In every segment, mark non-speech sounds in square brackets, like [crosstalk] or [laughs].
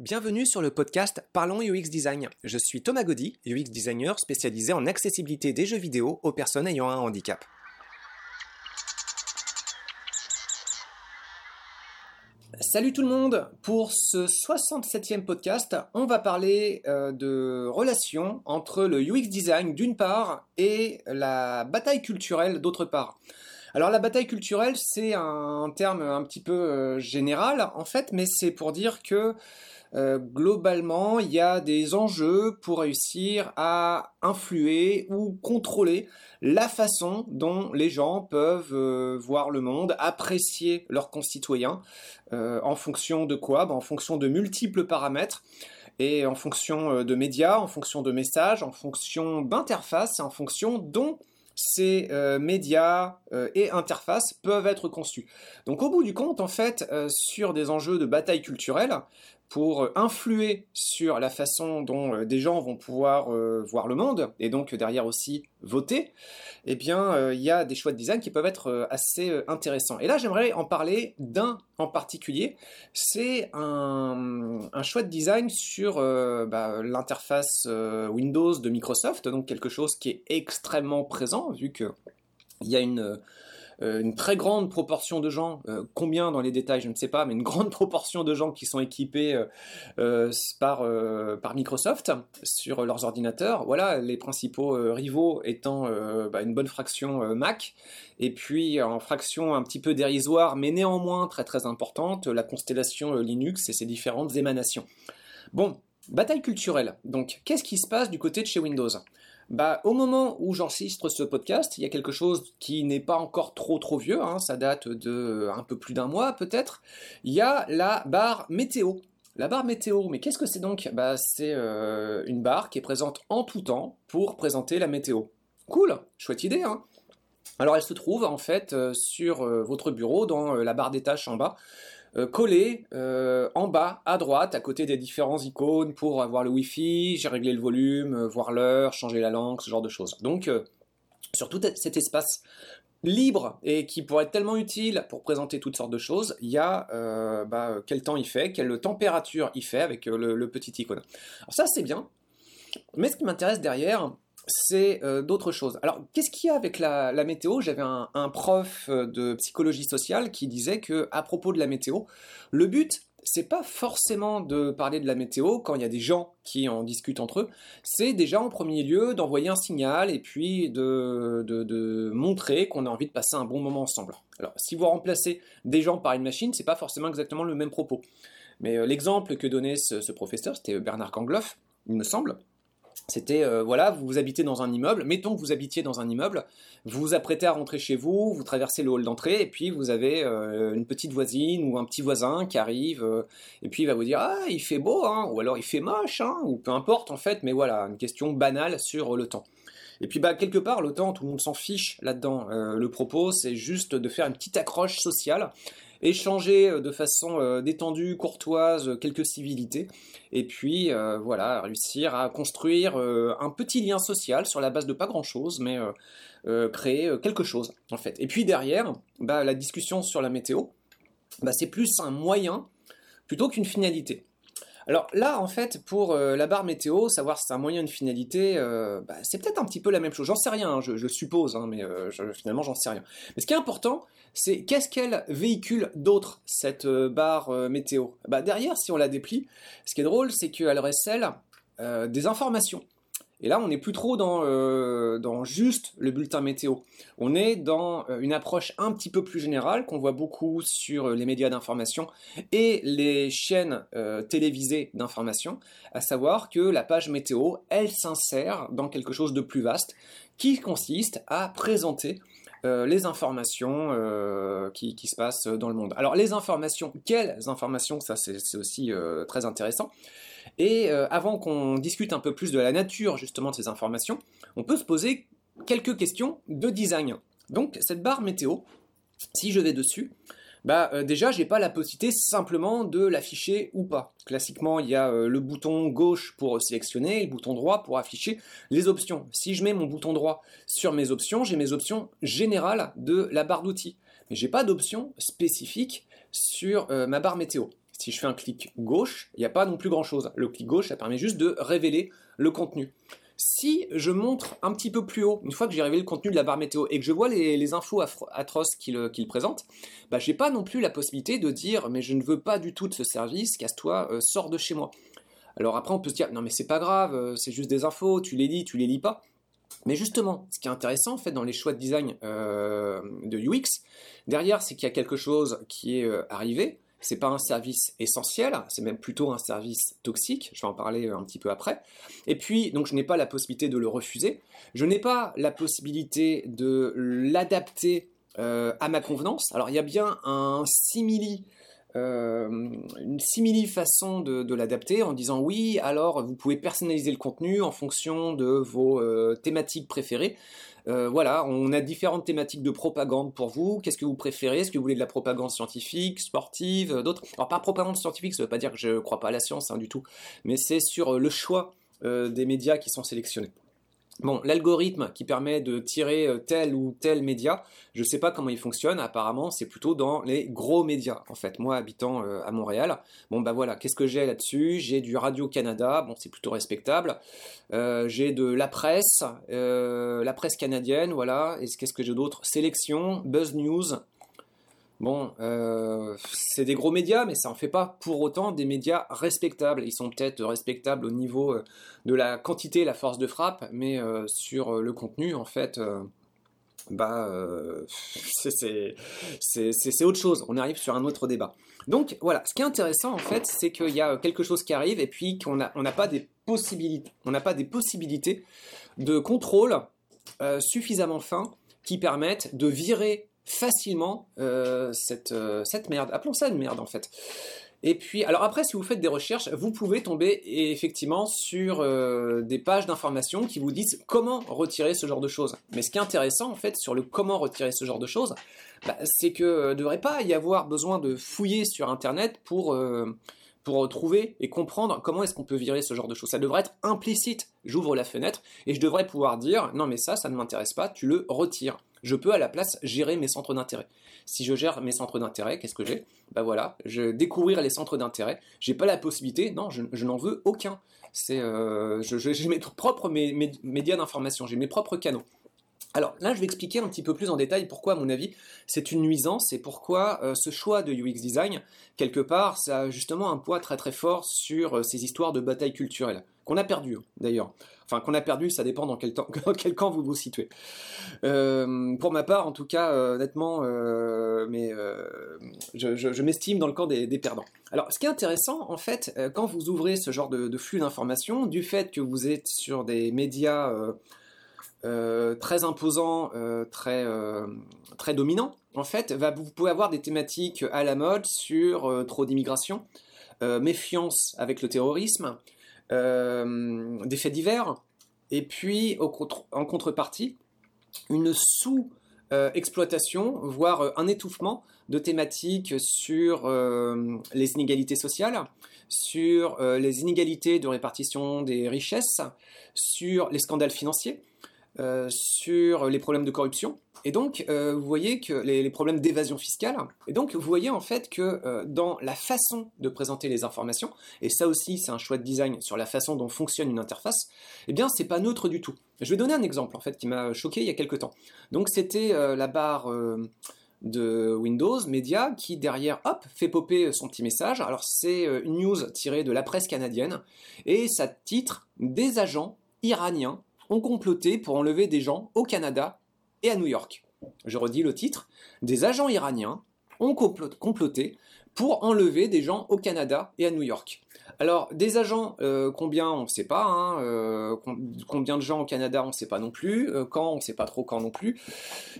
Bienvenue sur le podcast Parlons UX Design. Je suis Thomas Gaudy, UX designer spécialisé en accessibilité des jeux vidéo aux personnes ayant un handicap. Salut tout le monde Pour ce 67e podcast, on va parler euh, de relations entre le UX design d'une part et la bataille culturelle d'autre part. Alors la bataille culturelle, c'est un terme un petit peu euh, général en fait, mais c'est pour dire que euh, globalement, il y a des enjeux pour réussir à influer ou contrôler la façon dont les gens peuvent euh, voir le monde, apprécier leurs concitoyens, en fonction de quoi? Ben, En fonction de multiples paramètres et en fonction de médias, en fonction de messages, en fonction d'interfaces, en fonction dont ces euh, médias euh, et interfaces peuvent être conçus. Donc au bout du compte, en fait, euh, sur des enjeux de bataille culturelle, pour influer sur la façon dont des gens vont pouvoir voir le monde, et donc derrière aussi voter, eh bien, il y a des choix de design qui peuvent être assez intéressants. Et là, j'aimerais en parler d'un en particulier. C'est un, choix de design sur bah, l'interface Windows de Microsoft, donc quelque chose qui est extrêmement présent, vu qu'il y a une euh, une très grande proportion de gens, euh, combien dans les détails, je ne sais pas, mais une grande [laughs] proportion de gens qui sont équipés euh, par, par Microsoft sur leurs ordinateurs. Voilà, les principaux rivaux étant bah, une bonne fraction Mac, et puis en fraction un petit peu dérisoire, mais néanmoins très très importante, la constellation Linux et ses différentes émanations. Bon, bataille culturelle. Donc, qu'est-ce qui se passe du côté de chez Windows? Bah, au moment où j'enregistre ce podcast, il y a quelque chose qui n'est pas encore trop trop vieux, hein, ça date de un peu plus d'un mois peut-être. Il y a la barre météo. La barre météo, mais qu'est-ce que c'est donc? Bah, C'est euh, une barre qui est présente en tout temps pour présenter la météo. Cool, chouette idée. Hein Alors elle se trouve en fait euh, sur euh, votre bureau dans la barre des tâches en bas. Euh, collé euh, en bas à droite à côté des différents icônes pour avoir le Wi-Fi, j'ai réglé le volume, euh, voir l'heure, changer la langue, ce genre de choses. Donc sur tout cet espace libre et qui pourrait être tellement utile pour présenter toutes sortes de choses, il y a bah, quel temps il fait, quelle température il fait avec le, le, petit icône. Alors ça c'est bien, mais ce qui m'intéresse derrière, c'est euh, d'autres choses. Alors, qu'est-ce qu'il y a avec la, météo? J'avais un, prof euh, de psychologie sociale qui disait que, à propos de la météo, le but, c'est pas forcément de parler de la météo quand il y a des gens qui en discutent entre eux, c'est déjà en premier lieu d'envoyer un signal et puis de, montrer qu'on a envie de passer un bon moment ensemble. Alors, si vous remplacez des gens par une machine, c'est pas forcément exactement le même propos. Mais euh, l'exemple que donnait ce, ce professeur, c'était Bernard Kangloff, il me semble, c'était, euh, voilà, vous habitez dans un immeuble, mettons que vous habitiez dans un immeuble, vous vous apprêtez à rentrer chez vous, vous traversez le hall d'entrée, et puis vous avez euh, une petite voisine ou un petit voisin qui arrive, euh, et puis il va vous dire Ah, il fait beau, hein, ou alors il fait moche, hein, ou peu importe en fait, mais voilà, une question banale sur le temps. Et puis bah quelque part le temps, tout le monde s'en fiche là-dedans. le propos, c'est juste de faire une petite accroche sociale échanger euh, de façon euh, détendue, courtoise, quelques civilités, et puis euh, voilà, réussir à construire un petit lien social sur la base de pas grand-chose, mais créer quelque chose en fait. Et puis derrière, bah, la discussion sur la météo, bah, c'est plus un moyen plutôt qu'une finalité. Alors là, en fait, pour euh, la barre météo, savoir si c'est un moyen, de finalité, euh, bah, c'est peut-être un petit peu la même chose. J'en sais rien, hein, je, suppose, hein, mais euh, finalement, j'en sais rien. Mais ce qui est important, c'est qu'est-ce qu'elle véhicule d'autre, cette barre météo? Bah, Derrière, si on la déplie, ce qui est drôle, c'est qu'elle recèle des informations. Et là, on n'est plus trop euh, dans, juste le bulletin météo. On est dans euh, une approche un petit peu plus générale qu'on voit beaucoup sur euh, les médias d'information et les chaînes télévisées d'information, à savoir que la page météo, elle s'insère dans quelque chose de plus vaste qui consiste à présenter les informations qui, qui, se passent dans le monde. Alors les informations, quelles informations? Ça c'est aussi très intéressant. Et euh, avant qu'on discute un peu plus de la nature justement de ces informations, on peut se poser quelques questions de design. Donc cette barre météo, si je vais dessus, bah euh, déjà j'ai pas la possibilité simplement de l'afficher ou pas. Classiquement il y a euh, le bouton gauche pour sélectionner et le bouton droit pour afficher les options. Si je mets mon bouton droit sur mes options, j'ai mes options générales de la barre d'outils. Mais j'ai pas d'option spécifique sur ma barre météo. Si je fais un clic gauche, il n'y a pas non plus grand-chose. Le clic gauche, ça permet juste de révéler le contenu. Si je montre un petit peu plus haut, une fois que j'ai révélé le contenu de la barre météo et que je vois les, infos atroces qu'il présente, bah, j'ai pas non plus la possibilité de dire mais je ne veux pas du tout de ce service, casse-toi, euh, sors de chez moi. Alors après on peut se dire non mais c'est pas grave, euh, c'est juste des infos, tu les lis, tu les lis pas. Mais justement, ce qui est intéressant en fait dans les choix de design euh, de UX, derrière c'est qu'il y a quelque chose qui est arrivé, c'est pas un service essentiel, c'est même plutôt un service toxique, je vais en parler un petit peu après. Et puis, donc je n'ai pas la possibilité de le refuser, je n'ai pas la possibilité de l'adapter euh, à ma convenance. Alors il y a bien un simili, euh, une simili façon de, l'adapter en disant oui, alors vous pouvez personnaliser le contenu en fonction de vos euh, thématiques préférées. Euh, voilà, on a différentes thématiques de propagande pour vous. Qu'est-ce que vous préférez? Est-ce que vous voulez de la propagande scientifique, sportive, d'autres? Alors, par propagande scientifique, ça ne veut pas dire que je ne crois pas à la science hein, du tout, mais c'est sur le choix des médias qui sont sélectionnés. Bon, l'algorithme qui permet de tirer euh, tel ou tel média, je ne sais pas comment il fonctionne. Apparemment, c'est plutôt dans les gros médias. En fait, moi, habitant euh, à Montréal, bon bah voilà, qu'est-ce que j'ai là-dessus? J'ai du Radio Canada, bon c'est plutôt respectable. Euh, j'ai de la presse, la presse canadienne, voilà. Et qu'est-ce que j'ai d'autre? Sélection, Buzz News, Bon, euh, c'est des gros médias, mais ça en fait pas pour autant des médias respectables. Ils sont peut-être respectables au niveau euh, de la quantité, la force de frappe, mais euh, sur le contenu, en fait, bah, [laughs] c'est autre chose. On arrive sur un autre débat. Donc voilà, ce qui est intéressant en fait, c'est qu'il y a quelque chose qui arrive et puis qu'on n'a pas des possibilités, pas des possibilités de contrôle suffisamment fins qui permettent de virer facilement euh, cette, euh, cette merde. Appelons ça une merde en fait. Et puis, alors après, si vous faites des recherches, vous pouvez tomber effectivement sur euh, des pages d'information qui vous disent comment retirer ce genre de choses. Mais ce qui est intéressant en fait sur le comment retirer ce genre de choses, bah, c'est que ne devrait pas y avoir besoin de fouiller sur Internet pour pour trouver et comprendre comment est-ce qu'on peut virer ce genre de choses. Ça devrait être implicite. J'ouvre la fenêtre et je devrais pouvoir dire non mais ça, ça ne m'intéresse pas, tu le retires je peux à la place gérer mes centres d'intérêt. Si je gère mes centres d'intérêt, qu'est-ce que j'ai? Ben voilà, je découvrir les centres d'intérêt. J'ai pas la possibilité, non, je, n'en veux aucun. C'est, euh, j'ai mes propres médias d'information, j'ai mes propres canaux. Alors là, je vais expliquer un petit peu plus en détail pourquoi, à mon avis, c'est une nuisance et pourquoi euh, ce choix de UX design, quelque part, ça a justement un poids très très fort sur euh, ces histoires de bataille culturelle, qu'on a perdu hein, d'ailleurs. Enfin, qu'on a perdu, ça dépend dans quel, [laughs] camp vous vous situez. Euh, pour ma part, en tout cas, honnêtement, mais, je, m'estime dans le camp des, perdants. Alors, ce qui est intéressant, en fait, quand vous ouvrez ce genre de, flux d'informations, du fait que vous êtes sur des médias euh, très imposant, euh, très, euh, très dominant, en fait, vous pouvez avoir des thématiques à la mode sur trop d'immigration, méfiance avec le terrorisme, des faits divers, et puis en contrepartie, une sous-exploitation, voire un étouffement de thématiques sur les inégalités sociales, sur les inégalités de répartition des richesses, sur les scandales financiers. Euh, sur les problèmes de corruption. Et donc, euh, vous voyez que les, problèmes d'évasion fiscale. Et donc, vous voyez en fait que euh, dans la façon de présenter les informations, et ça aussi, c'est un choix de design sur la façon dont fonctionne une interface, eh bien, c'est pas neutre du tout. Je vais donner un exemple en fait qui m'a choqué il y a quelques temps. Donc, c'était la barre de Windows Media qui derrière, hop, fait popper son petit message. Alors, c'est une news tirée de la presse canadienne et ça titre Des agents iraniens ont comploté pour enlever des gens au Canada et à New York. Je redis le titre. Des agents iraniens ont comploté pour enlever des gens au Canada et à New York. Alors, des agents, euh, combien on ne sait pas, hein, euh, combien de gens au Canada on ne sait pas non plus, euh, quand on ne sait pas trop quand non plus.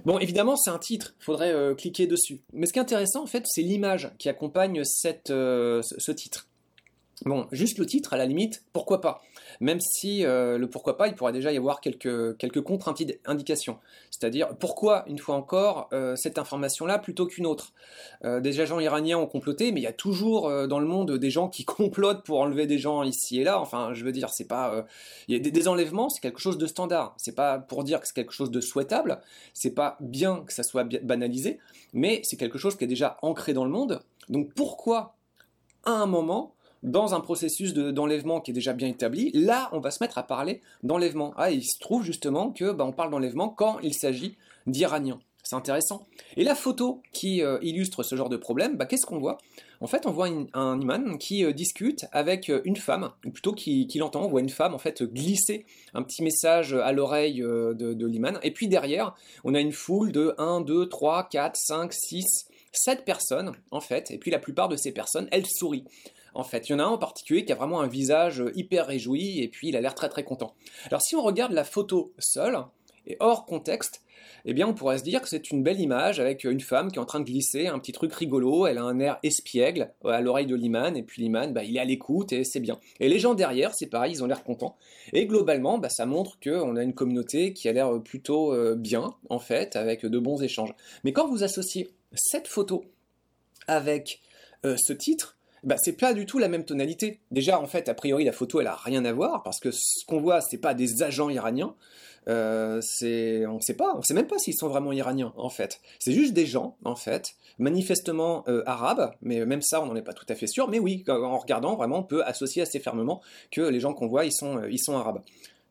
Bon, évidemment, c'est un titre, il faudrait cliquer dessus. Mais ce qui est intéressant, en fait, c'est l'image qui accompagne ce titre. Bon, juste le titre, à la limite, pourquoi pas? Même si euh, le pourquoi pas, il pourrait déjà y avoir quelques, quelques contre-indications. C'est-à-dire, pourquoi, une fois encore, euh, cette information-là plutôt qu'une autre? Euh, Des agents iraniens ont comploté, mais il y a toujours dans le monde des gens qui [laughs] complotent pour enlever des gens ici et là. Enfin, je veux dire, c'est pas. Il y a des, des enlèvements, c'est quelque chose de standard. C'est pas pour dire que c'est quelque chose de souhaitable, c'est pas bien que ça soit banalisé, mais c'est quelque chose qui est déjà ancré dans le monde. Donc pourquoi à un moment, dans un processus d'enlèvement qui est déjà bien établi, là, on va se mettre à parler d'enlèvement. Ah, il se trouve justement que bah, on parle d'enlèvement quand il s'agit d'Iraniens. C'est intéressant. Et la photo qui euh, illustre ce genre de problème, bah, qu'est-ce qu'on voit? En fait, on voit un imam qui euh, discute avec euh, une femme, ou plutôt qui, l'entend. On voit une femme en fait glisser un petit message à l'oreille de, de l'imam. Et puis derrière, on a une foule de 1, 2, 3, 4, 5, 6, 7 personnes en fait. Et puis la plupart de ces personnes, elles sourient en fait. Il y en a un en particulier qui a vraiment un visage hyper réjoui et puis il a l'air très très content. Alors si on regarde la photo seule et hors contexte, eh bien on pourrait se dire que c'est une belle image avec une femme qui est en train de glisser un petit truc rigolo, elle a un air espiègle à l'oreille de Liman, et puis Liman, bah, il est à l'écoute et c'est bien. Et les gens derrière, c'est pareil, ils ont l'air contents. Et globalement, bah, ça montre qu'on a une communauté qui a l'air plutôt euh, bien, en fait, avec de bons échanges. Mais quand vous associez cette photo avec euh, ce titre, bah, c'est pas du tout la même tonalité. Déjà, en fait, a priori, la photo, elle a rien à voir, parce que ce qu'on voit, c'est pas des agents iraniens. Euh, on sait pas, on sait même pas s'ils sont vraiment iraniens, en fait. C'est juste des gens, en fait, manifestement euh, arabes, mais même ça, on n'en est pas tout à fait sûr. Mais oui, en regardant, vraiment, on peut associer assez fermement que les gens qu'on voit, ils sont, ils sont arabes.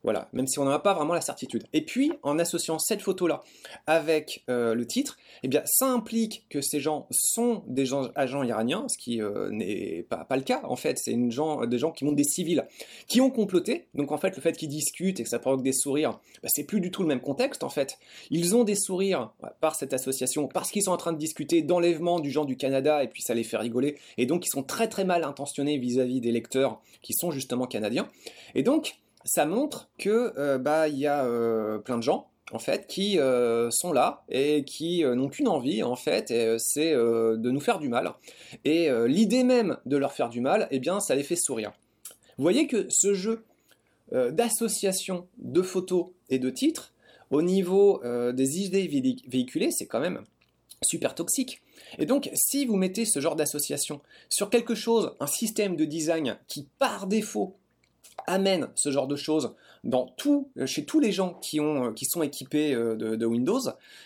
Voilà, même si on n'en a pas vraiment la certitude. Et puis, en associant cette photo-là avec euh, le titre, eh bien, ça implique que ces gens sont des gens, agents iraniens, ce qui euh, n'est pas, le cas, en fait. C'est des gens qui montrent des civils qui ont comploté. Donc, en fait, le fait qu'ils discutent et que ça provoque des sourires, bah, c'est plus du tout le même contexte, en fait. Ils ont des sourires par cette association, parce qu'ils sont en train de discuter d'enlèvement du genre du Canada, et puis ça les fait rigoler. Et donc, ils sont très très mal intentionnés vis-à-vis des lecteurs qui sont justement canadiens. Et donc, ça montre que euh, bah il y a euh, plein de gens en fait qui euh, sont là et qui n'ont qu'une envie en fait c'est de nous faire du mal. Et l'idée même de leur faire du mal eh bien ça les fait sourire. Vous voyez que ce jeu d'association de photos et de titres au niveau des idées véhiculées c'est quand même super toxique. Et donc, si vous mettez ce genre d'association sur quelque chose, un système de design qui par défaut amène ce genre de choses dans tout, euh, chez tous les gens qui, ont, euh, qui sont équipés euh, de, Windows,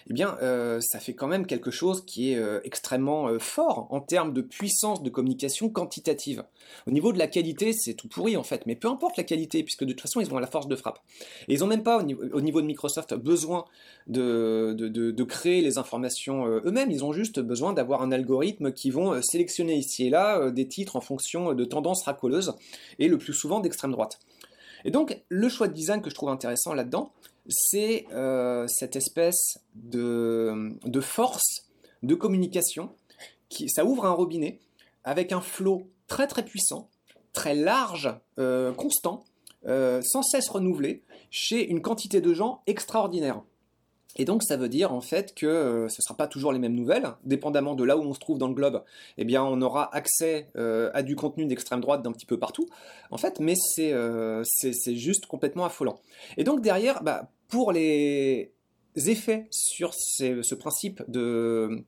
eh bien, ça fait quand même quelque chose qui est extrêmement fort en termes de puissance de communication quantitative. Au niveau de la qualité, c'est tout pourri en fait, mais peu importe la qualité, puisque de toute façon, ils ont la force de frappe. Et ils n'ont même pas, au niveau, de Microsoft, besoin de, de, créer les informations eux-mêmes, ils ont juste besoin d'avoir un algorithme qui vont sélectionner ici et là des titres en fonction de tendances racoleuses, et le plus souvent d'extrême droite. Et donc, le choix de design que je trouve intéressant là-dedans, c'est euh, cette espèce de, force de communication. Qui, ça ouvre un robinet avec un flot très très puissant, très large, euh, constant, euh, sans cesse renouvelé, chez une quantité de gens extraordinaire. Et donc ça veut dire en fait que euh, ce ne sera pas toujours les mêmes nouvelles, dépendamment de là où on se trouve dans le globe, eh bien on aura accès euh, à du contenu d'extrême droite d'un petit peu partout, en fait, mais c'est euh, juste complètement affolant. Et donc derrière, bah, pour les effets sur ce principe de,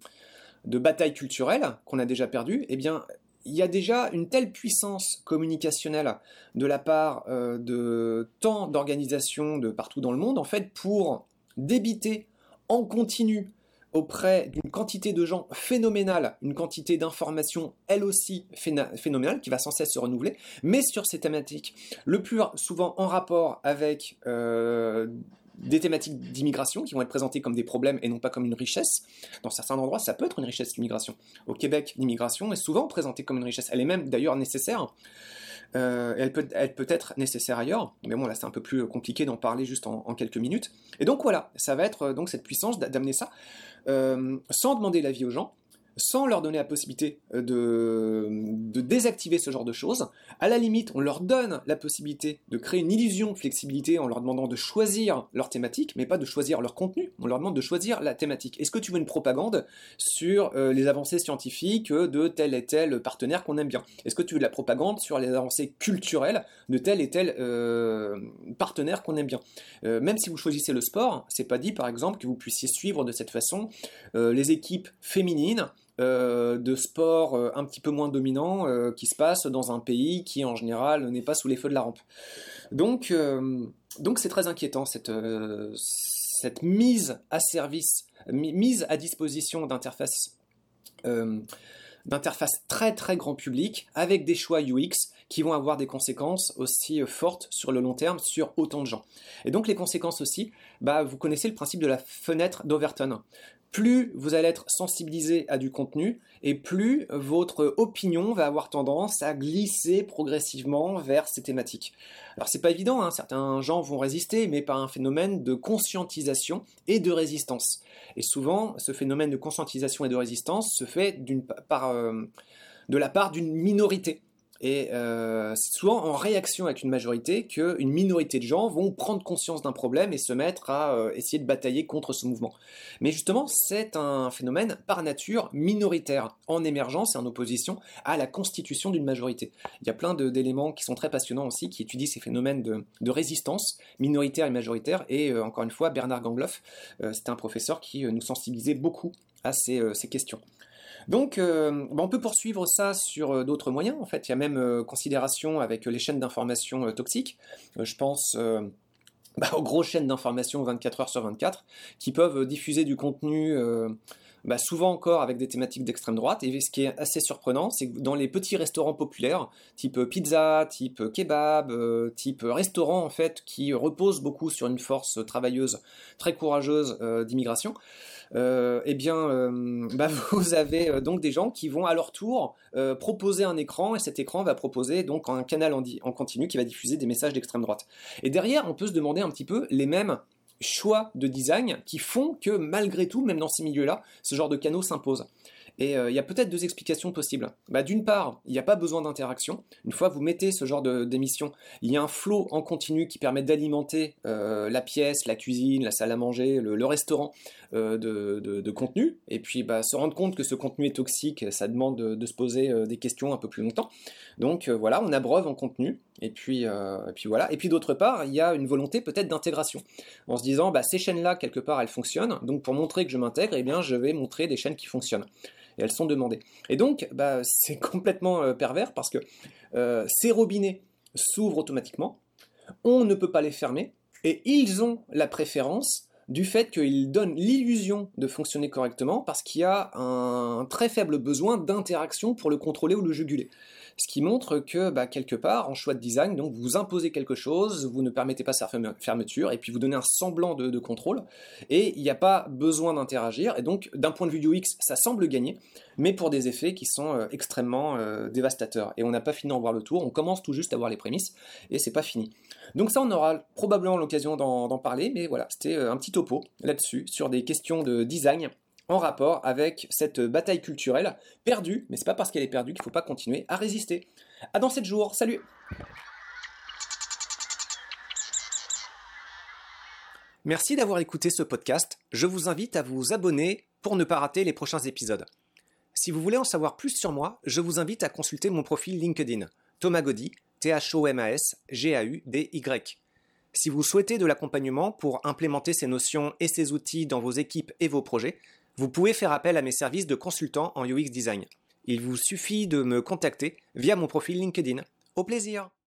de bataille culturelle qu'on a déjà perdu, eh bien il y a déjà une telle puissance communicationnelle de la part de tant d'organisations de partout dans le monde, en fait, pour débiter en continu auprès d'une quantité de gens phénoménale, une quantité d'informations elle aussi phénoménale, qui va sans cesse se renouveler, mais sur ces thématiques, le plus souvent en rapport avec euh, des thématiques d'immigration qui vont être présentées comme des problèmes et non pas comme une richesse. Dans certains endroits, ça peut être une richesse l'immigration. Au Québec, l'immigration est souvent présentée comme une richesse. Elle est même d'ailleurs nécessaire. Euh, elle, peut, être nécessaire ailleurs, mais bon là c'est un peu plus compliqué d'en parler juste en, quelques minutes. Et donc voilà, ça va être euh, donc cette puissance d'amener ça euh, sans demander l'avis aux gens, sans leur donner la possibilité euh, de, désactiver ce genre de choses. À la limite, on leur donne la possibilité de créer une illusion de flexibilité en leur demandant de choisir leur thématique, mais pas de choisir leur contenu. On leur demande de choisir la thématique. Est-ce que tu veux une propagande sur euh, les avancées scientifiques de tel et tel partenaire qu'on aime bien? Est-ce que tu veux de la propagande sur les avancées culturelles de tel et tel euh, partenaire qu'on aime bien? Même si vous choisissez le sport, c'est pas dit par exemple que vous puissiez suivre de cette façon les équipes féminines euh, de sport euh, un petit peu moins dominant euh, qui se passe dans un pays qui en général n'est pas sous les feux de la rampe. Donc donc c'est très inquiétant cette, cette mise à service, mise à disposition d'interfaces d'interface très très grand public avec des choix UX qui vont avoir des conséquences aussi fortes sur le long terme sur autant de gens. Et donc les conséquences aussi, bah, vous connaissez le principe de la fenêtre d'Overton plus vous allez être sensibilisé à du contenu et plus votre opinion va avoir tendance à glisser progressivement vers ces thématiques. Alors c'est pas évident, hein, certains gens vont résister, mais par un phénomène de conscientisation et de résistance. Et souvent, ce phénomène de conscientisation et de résistance se fait par, euh, de la part d'une minorité. Et euh, c'est souvent en réaction avec une majorité qu'une minorité de gens vont prendre conscience d'un problème et se mettre à euh, essayer de batailler contre ce mouvement. Mais justement, c'est un phénomène par nature minoritaire, en émergence et en opposition à la constitution d'une majorité. Il y a plein d'éléments qui sont très passionnants aussi, qui étudient ces phénomènes de, résistance minoritaire et majoritaire. Et euh, encore une fois, Bernard Gangloff, c'était un professeur qui nous sensibilisait beaucoup à ces questions. Donc, euh, on peut poursuivre ça sur euh, d'autres moyens. En fait, il y a même euh, considération avec les chaînes d'information toxiques. je pense bah, aux grosses chaînes d'information 24 heures sur 24 qui peuvent diffuser du contenu. Bah, souvent encore avec des thématiques d'extrême droite. Et ce qui est assez surprenant, c'est que dans les petits restaurants populaires, type pizza, type kebab, type restaurant en fait, qui reposent beaucoup sur une force travailleuse très courageuse d'immigration, euh, eh bien, euh, [laughs] bah, vous avez euh, donc des gens qui vont à leur tour proposer un écran et cet écran va proposer donc un canal en continu qui va diffuser des messages d'extrême droite. Et derrière, on peut se demander un petit peu les mêmes choix de design qui font que malgré tout, même dans ces milieux-là, ce genre de canaux s'impose. Et euh, il y a peut-être deux explications possibles. Bah, D'une part, il n'y a pas besoin d'interaction. Une fois que vous mettez ce genre d'émission, il y a un flot en continu qui permet d'alimenter euh, la pièce, la cuisine, la salle à manger, le, restaurant euh, de, contenu. Et puis bah, se rendre compte que ce contenu est toxique, ça demande de, se poser des questions un peu plus longtemps. Donc voilà, on abreuve en contenu. Et puis, et puis voilà. Et puis d'autre part, il y a une volonté peut-être d'intégration. En se disant, bah, ces chaînes-là, quelque part, elles fonctionnent. Donc pour montrer que je m'intègre, eh bien, je vais montrer des chaînes qui fonctionnent et elles sont demandées. Et donc, bah, [laughs] c'est complètement euh, pervers parce que euh, ces robinets s'ouvrent automatiquement, on ne peut pas les fermer, et ils ont la préférence du fait qu'ils donnent l'illusion de fonctionner correctement parce qu'il y a un très faible besoin d'interaction pour le contrôler ou le juguler ce qui montre que bah, quelque part, en choix de design, vous imposez quelque chose, vous ne permettez pas sa fermeture, et puis vous donnez un semblant de, contrôle, et il n'y a pas besoin d'interagir, et donc d'un point de vue UX, ça semble gagner, mais pour des effets qui sont euh, extrêmement euh, dévastateurs. Et on n'a pas fini d'en voir le tour, on commence tout juste à voir les prémices, et c'est pas fini. Donc ça, on aura probablement l'occasion d'en parler, mais voilà, c'était euh, un petit topo là-dessus, sur des questions de design en rapport avec cette bataille culturelle perdue, mais c'est pas parce qu'elle est perdue qu'il faut pas continuer à résister. À dans 7 jours, salut Merci d'avoir écouté ce podcast. Je vous invite à vous abonner pour ne pas rater les prochains épisodes. Si vous voulez en savoir plus sur moi, je vous invite à consulter mon profil LinkedIn, Thomas Gaudy, T-H-O-M-A-S, G-A-U-D-Y. Si vous souhaitez de l'accompagnement pour implémenter ces notions et ces outils dans vos équipes et vos projets, vous pouvez faire appel à mes services de consultant en UX design. Il vous suffit de me contacter via mon profil LinkedIn. Au plaisir